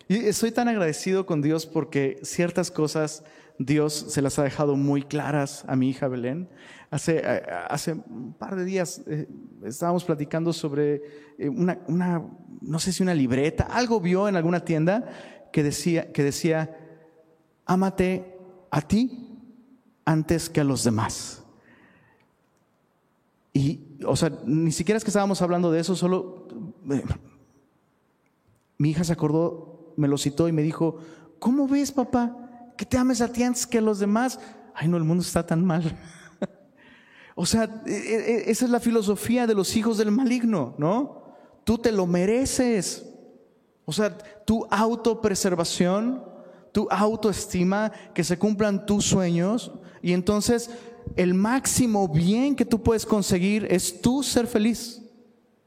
Y estoy tan agradecido con Dios porque ciertas cosas Dios se las ha dejado muy claras a mi hija Belén. Hace, eh, hace un par de días eh, estábamos platicando sobre una, una, no sé si una libreta, algo vio en alguna tienda que decía, que decía, ámate a ti antes que a los demás. Y, o sea, ni siquiera es que estábamos hablando de eso, solo eh, mi hija se acordó, me lo citó y me dijo, ¿cómo ves, papá, que te ames a ti antes que a los demás? Ay, no, el mundo está tan mal. O sea, e, e, e, esa es la filosofía de los hijos del maligno, ¿no? tú te lo mereces. O sea, tu autopreservación, tu autoestima, que se cumplan tus sueños. Y entonces el máximo bien que tú puedes conseguir es tú ser feliz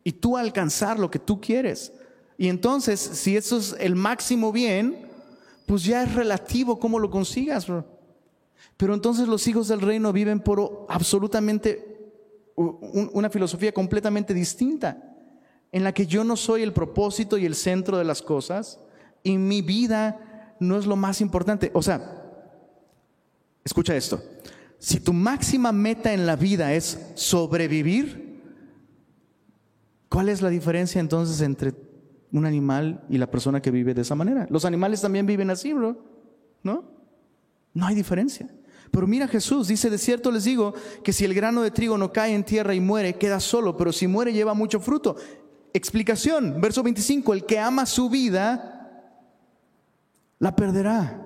y tú alcanzar lo que tú quieres. Y entonces, si eso es el máximo bien, pues ya es relativo cómo lo consigas. Pero entonces los hijos del reino viven por absolutamente una filosofía completamente distinta en la que yo no soy el propósito y el centro de las cosas y mi vida no es lo más importante. O sea, escucha esto, si tu máxima meta en la vida es sobrevivir, ¿cuál es la diferencia entonces entre un animal y la persona que vive de esa manera? Los animales también viven así, bro, ¿no? No hay diferencia. Pero mira Jesús, dice, de cierto les digo que si el grano de trigo no cae en tierra y muere, queda solo, pero si muere lleva mucho fruto. Explicación, verso 25, el que ama su vida, la perderá.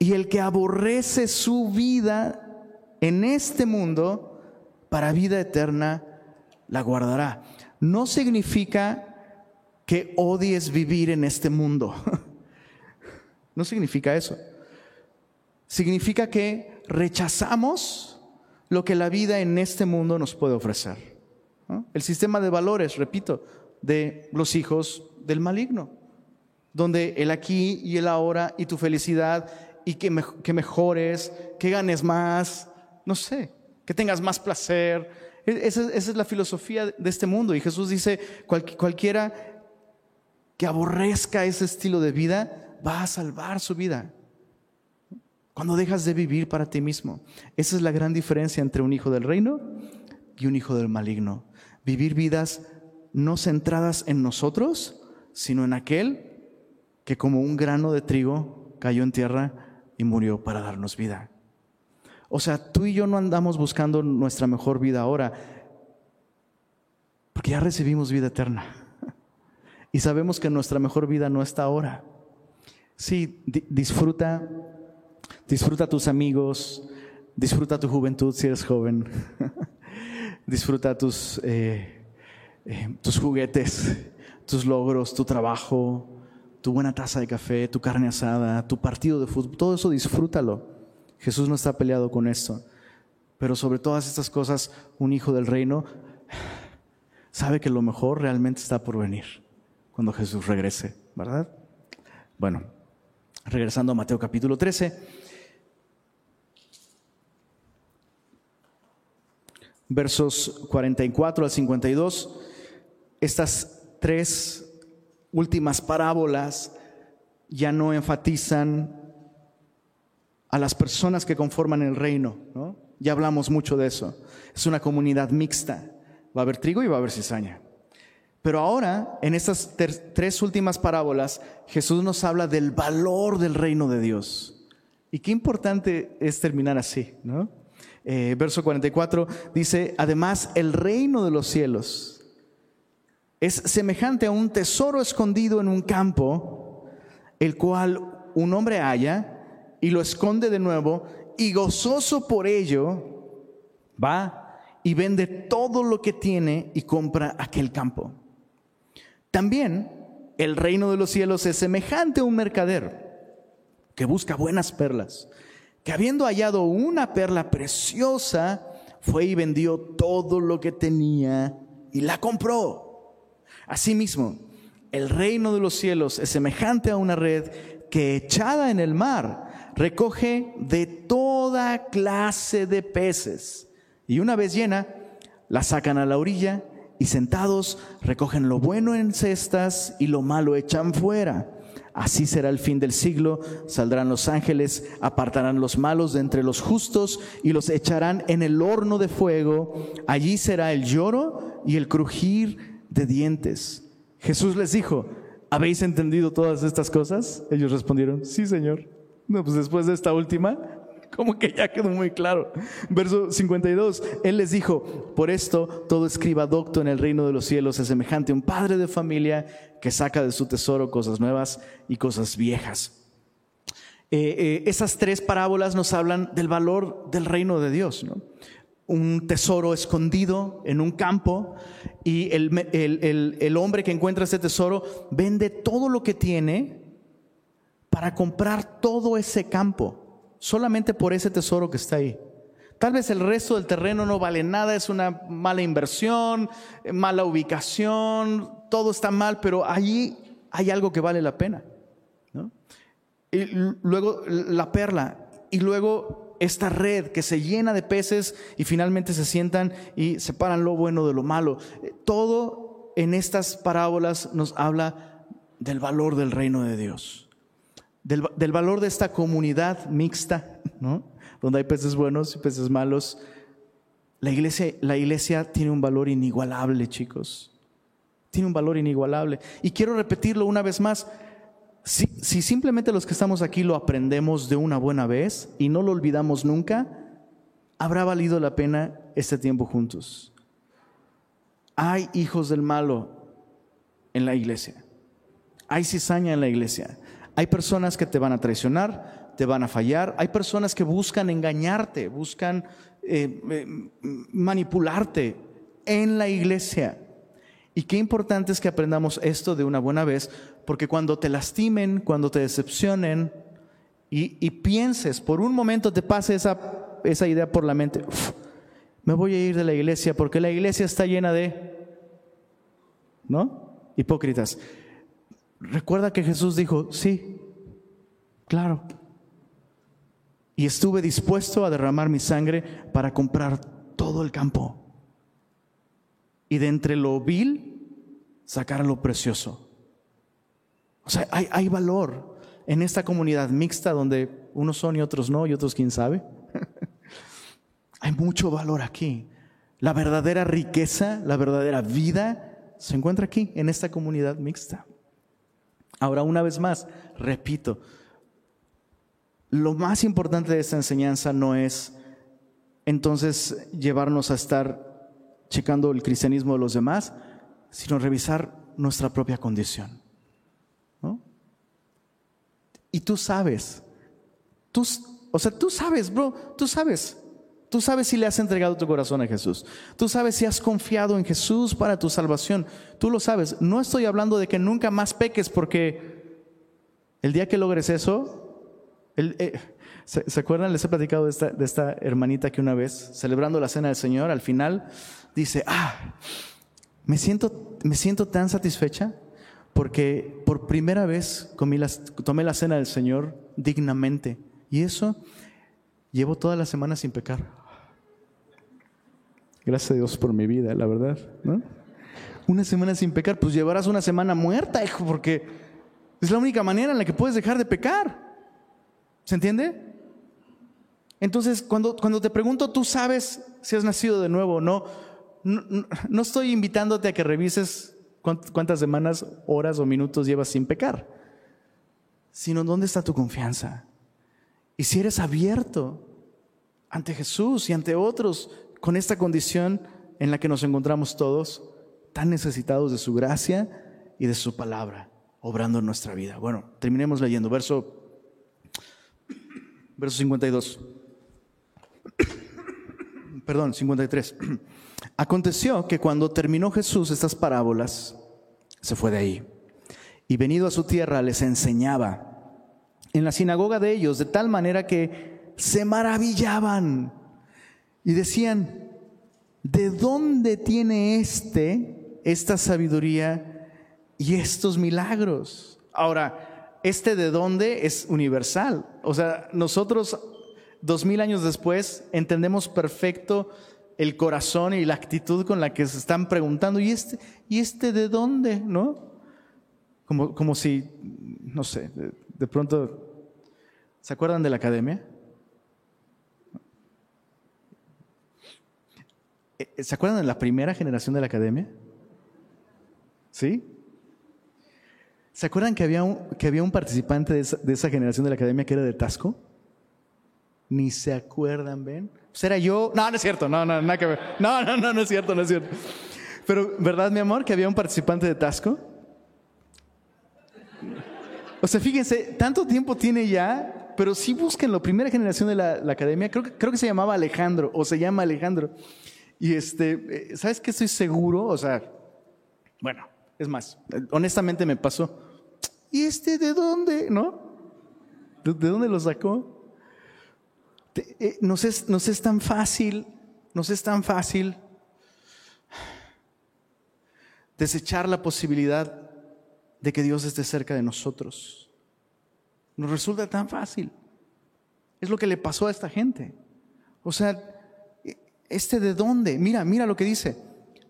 Y el que aborrece su vida en este mundo, para vida eterna, la guardará. No significa que odies vivir en este mundo. No significa eso. Significa que rechazamos lo que la vida en este mundo nos puede ofrecer. El sistema de valores, repito, de los hijos del maligno, donde el aquí y el ahora y tu felicidad y que, mejores, que ganes más, no sé, que tengas más placer. E-, esa, es la filosofía de este mundo. Y Jesús dice, cualquiera que aborrezca ese estilo de vida va a salvar su vida. Cuando dejas de vivir para ti mismo. Esa es la gran diferencia entre un hijo del reino y un hijo del maligno. Vivir vidas no centradas en nosotros, sino en aquel que como un grano de trigo cayó en tierra y murió para darnos vida. O sea, tú y yo no andamos buscando nuestra mejor vida ahora, porque ya recibimos vida eterna. Y sabemos que nuestra mejor vida no está ahora. Sí, disfruta, disfruta tus amigos, disfruta tu juventud si eres joven. disfruta tus, eh, eh, tus juguetes, tus logros, tu trabajo, tu buena taza de café, tu carne asada, tu partido de fútbol, todo eso disfrútalo. Jesús no está peleado con esto. Pero sobre todas estas cosas, un hijo del reino sabe que lo mejor realmente está por venir cuando Jesús regrese, ¿verdad? Bueno, regresando a Mateo capítulo 13. versos 44 al 52, estas tres últimas parábolas ya no enfatizan a las personas que conforman el reino, ¿no? Ya hablamos mucho de eso. Es una comunidad mixta. Va a haber trigo y va a haber cizaña. Pero ahora, en estas tres últimas parábolas, Jesús nos habla del valor del reino de Dios. Y qué importante es terminar así, ¿no? Eh, verso 44 dice, además el reino de los cielos es semejante a un tesoro escondido en un campo, el cual un hombre halla y lo esconde de nuevo y gozoso por ello va y vende todo lo que tiene y compra aquel campo. También el reino de los cielos es semejante a un mercader que busca buenas perlas que habiendo hallado una perla preciosa, fue y vendió todo lo que tenía y la compró. Asimismo, el reino de los cielos es semejante a una red que echada en el mar recoge de toda clase de peces. Y una vez llena, la sacan a la orilla y sentados recogen lo bueno en cestas y lo malo echan fuera. Así será el fin del siglo. Saldrán los ángeles, apartarán los malos de entre los justos y los echarán en el horno de fuego. Allí será el lloro y el crujir de dientes. Jesús les dijo, ¿habéis entendido todas estas cosas? Ellos respondieron, sí, Señor. No, pues después de esta última, como que ya quedó muy claro. Verso 52, Él les dijo, por esto todo escriba docto en el reino de los cielos es semejante a un padre de familia que saca de su tesoro cosas nuevas y cosas viejas. Eh, eh, esas tres parábolas nos hablan del valor del reino de Dios. Un tesoro escondido en un campo y el hombre que encuentra ese tesoro vende todo lo que tiene para comprar todo ese campo solamente por ese tesoro que está ahí. Tal vez el resto del terreno no vale nada, es una mala inversión, mala ubicación, todo está mal, pero allí hay algo que vale la pena. Y luego la perla, y luego esta red que se llena de peces y finalmente se sientan y separan lo bueno de lo malo. Todo en estas parábolas nos habla del valor del reino de Dios del, valor de esta comunidad mixta, ¿no? donde hay peces buenos y peces malos. La iglesia, la iglesia tiene un valor inigualable, chicos. Tiene un valor inigualable. Y quiero repetirlo una vez más. Si, si, simplemente los que estamos aquí lo aprendemos de una buena vez y no lo olvidamos nunca, habrá valido la pena este tiempo juntos. Hay hijos del malo en la iglesia. Hay cizaña en la iglesia. Hay personas que te van a traicionar, te van a fallar, hay personas que buscan engañarte, buscan eh, eh, manipularte en la iglesia. Y qué importante es que aprendamos esto de una buena vez, porque cuando te lastimen, cuando te decepcionen, y, pienses, por un momento te pase esa, esa idea por la mente, me voy a ir de la iglesia porque la iglesia está llena de, ¿no? Hipócritas. Recuerda que Jesús dijo, sí, claro. Y estuve dispuesto a derramar mi sangre para comprar todo el campo. Y de entre lo vil, sacar lo precioso. O sea, hay, hay valor en esta comunidad mixta donde unos son y otros no, y otros quién sabe. hay mucho valor aquí. La verdadera riqueza, la verdadera vida se encuentra aquí, en esta comunidad mixta. Ahora, una vez más, repito, lo más importante de esta enseñanza no es entonces llevarnos a estar checando el cristianismo de los demás, sino revisar nuestra propia condición. Y tú sabes, tú, o sea, tú sabes, bro, tú sabes. Tú sabes si le has entregado tu corazón a Jesús. Tú sabes si has confiado en Jesús para tu salvación. Tú lo sabes. No estoy hablando de que nunca más peques porque el día que logres eso, eh, ¿se, acuerdan? Les he platicado de esta, hermanita que una vez, celebrando la cena del Señor, al final dice, ah, me siento, me siento tan satisfecha porque por primera vez tomé la cena del Señor dignamente. Y eso llevo toda la semana sin pecar. Gracias a Dios por mi vida, la verdad. ¿no? Una semana sin pecar, pues llevarás una semana muerta, hijo, porque es la única manera en la que puedes dejar de pecar. ¿Se entiende? Entonces, cuando, cuando te pregunto, ¿tú sabes si has nacido de nuevo o no? No, no estoy invitándote a que revises cuántas semanas, horas o minutos llevas sin pecar, sino dónde está tu confianza. Y si eres abierto ante Jesús y ante otros con esta condición en la que nos encontramos todos, tan necesitados de su gracia y de su palabra, obrando en nuestra vida. Bueno, terminemos leyendo, verso, verso 52. Perdón, 53. Aconteció que cuando terminó Jesús estas parábolas, se fue de ahí. Y venido a su tierra les enseñaba en la sinagoga de ellos, de tal manera que se maravillaban y decían, ¿de dónde tiene este esta sabiduría y estos milagros? Ahora, este de dónde es universal. O sea, nosotros dos mil años después entendemos perfecto el corazón y la actitud con la que se están preguntando, ¿y este, ¿y este de dónde? ¿No? Como, como si, no sé, de, pronto, ¿se acuerdan de la academia? ¿Se acuerdan de la primera generación de la academia? ¿Sí? ¿Se acuerdan que había un, que había un participante de esa, de generación de la academia que era de Tasco? Ni se acuerdan, ¿ven? ¿Será pues yo? No, no es cierto, no, no, nada. No, no, no, no es cierto, no es cierto. Pero, ¿verdad, mi amor, que había un participante de Tasco? O sea, fíjense, tanto tiempo tiene ya, pero si busquen la primera generación de la, academia, creo que se llamaba Alejandro, o se llama Alejandro. Y este, eh, ¿sabes qué estoy seguro? O sea, bueno, es más, honestamente me pasó. ¿Y este de dónde? ¿No? ¿De dónde lo sacó? Eh, nos es, nos es tan fácil, nos es tan fácil desechar la posibilidad de que Dios esté cerca de nosotros. Nos resulta tan fácil. Es lo que le pasó a esta gente. O sea, ¿este de dónde? Mira, mira lo que dice.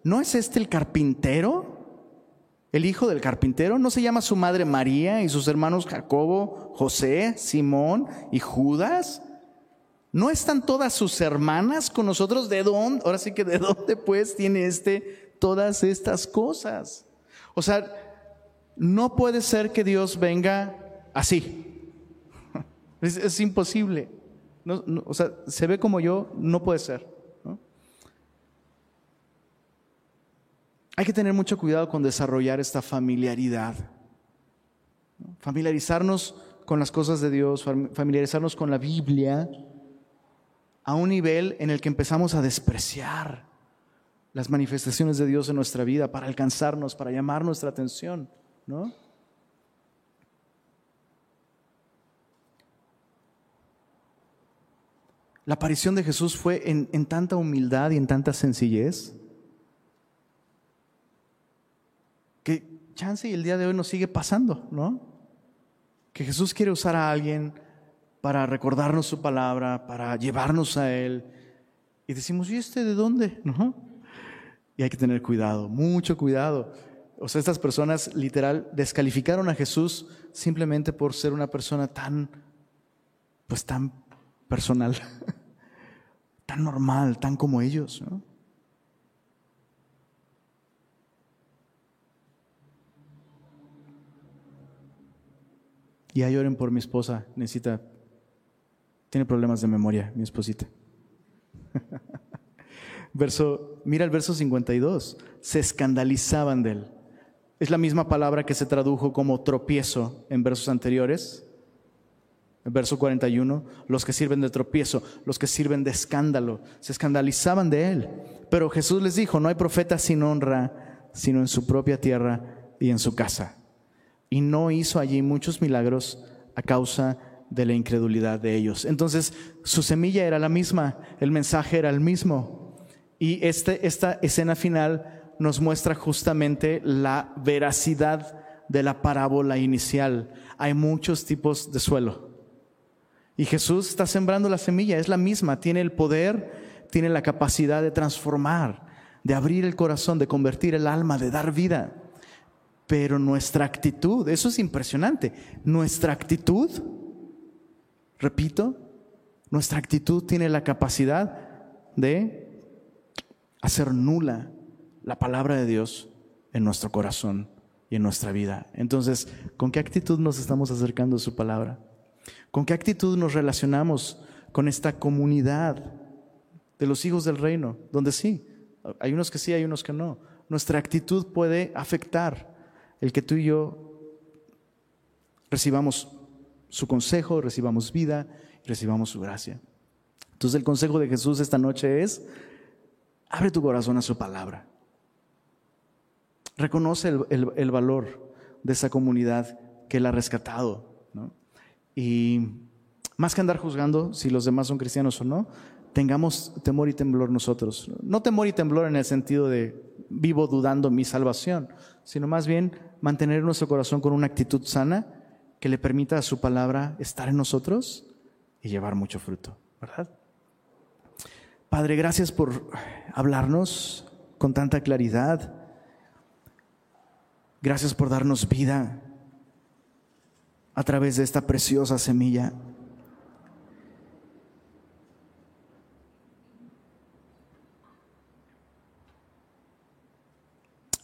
¿No es este el carpintero? ¿El hijo del carpintero? ¿No se llama su madre María y sus hermanos Jacobo, José, Simón y Judas? ¿No están todas sus hermanas con nosotros? ¿De dónde? Ahora sí que de dónde pues tiene este todas estas cosas. O sea, no puede ser que Dios venga así. Es, imposible. o sea, se ve como yo, no puede ser. Hay que tener mucho cuidado con desarrollar esta familiaridad. Familiarizarnos con las cosas de Dios, familiarizarnos con la Biblia a un nivel en el que empezamos a despreciar las manifestaciones de Dios en nuestra vida para alcanzarnos, para llamar nuestra atención, ¿no? La aparición de Jesús fue en, en tanta humildad y en tanta sencillez que chance y el día de hoy nos sigue pasando, ¿no? Que Jesús quiere usar a alguien para recordarnos su palabra, para llevarnos a Él. Y decimos, ¿y este de dónde? ¿No? Y hay que tener cuidado, mucho cuidado. O sea, estas personas literal descalificaron a Jesús simplemente por ser una persona tan, pues tan personal, tan normal, tan como ellos. ¿no? Y ahí oren por mi esposa, necesita, tiene problemas de memoria, mi esposita. verso, mira el verso 52, se escandalizaban de él. Es la misma palabra que se tradujo como tropiezo en versos anteriores. En verso 41, los que sirven de tropiezo, los que sirven de escándalo, se escandalizaban de él. Pero Jesús les dijo, no hay profeta sin honra, sino en su propia tierra y en su casa y no hizo allí muchos milagros a causa de la incredulidad de ellos. Entonces, su semilla era la misma, el mensaje era el mismo. Y este, esta escena final nos muestra justamente la veracidad de la parábola inicial. Hay muchos tipos de suelo. Y Jesús está sembrando la semilla, es la misma, tiene el poder, tiene la capacidad de transformar, de abrir el corazón, de convertir el alma, de dar vida. Pero nuestra actitud, eso es impresionante, nuestra actitud, repito, nuestra actitud tiene la capacidad de hacer nula la palabra de Dios en nuestro corazón y en nuestra vida. Entonces, ¿con qué actitud nos estamos acercando a su palabra? ¿Con qué actitud nos relacionamos con esta comunidad de los hijos del reino? Donde sí, hay unos que sí, hay unos que no. Nuestra actitud puede afectar el que tú y yo recibamos su consejo, recibamos vida recibamos su gracia. Entonces el consejo de Jesús esta noche es, abre tu corazón a su palabra. Reconoce el, valor de esa comunidad que Él ha rescatado. Y más que andar juzgando si los demás son cristianos o no, tengamos temor y temblor nosotros. No temor y temblor en el sentido de vivo dudando mi salvación, sino más bien mantener nuestro corazón con una actitud sana que le permita a su palabra estar en nosotros y llevar mucho fruto, ¿verdad? Padre, gracias por hablarnos con tanta claridad. Gracias por darnos vida a través de esta preciosa semilla.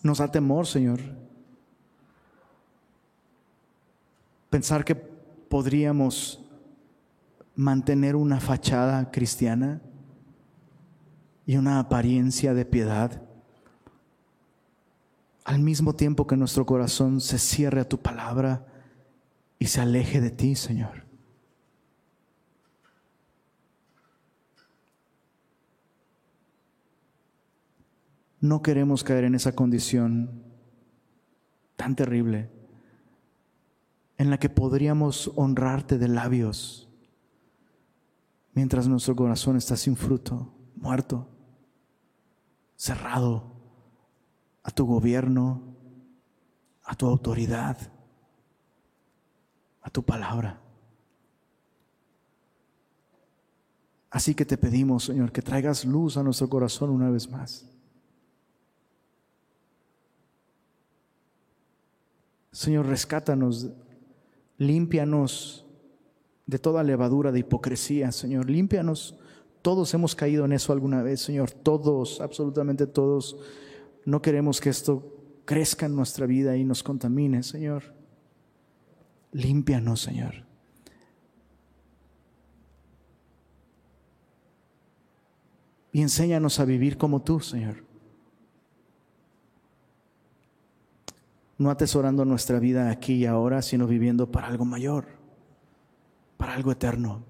Nos da temor, Señor, pensar que podríamos mantener una fachada cristiana y una apariencia de piedad, al mismo tiempo que nuestro corazón se cierre a tu palabra y se aleje de ti, Señor. No queremos caer en esa condición tan terrible en la que podríamos honrarte de labios mientras nuestro corazón está sin fruto, muerto, cerrado a tu gobierno, a tu autoridad, a tu palabra. Así que te pedimos, Señor, que traigas luz a nuestro corazón una vez más. Señor, rescátanos, límpianos de toda levadura de hipocresía, Señor, límpianos. Todos hemos caído en eso alguna vez, Señor, todos, absolutamente todos. No queremos que esto crezca en nuestra vida y nos contamine, Señor. Límpianos, Señor. Y enséñanos a vivir como tú, Señor. No atesorando nuestra vida aquí y ahora, sino viviendo para algo mayor, para algo eterno.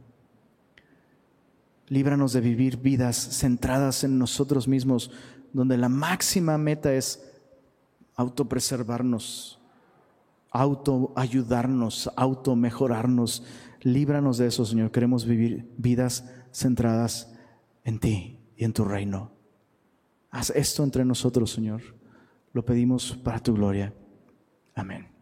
Líbranos de vivir vidas centradas en nosotros mismos, donde la máxima meta es autopreservarnos, autoayudarnos, automejorarnos. Líbranos de eso, Señor. Queremos vivir vidas centradas en ti y en tu reino. Haz esto entre nosotros, Señor. Lo pedimos para tu gloria. Amén.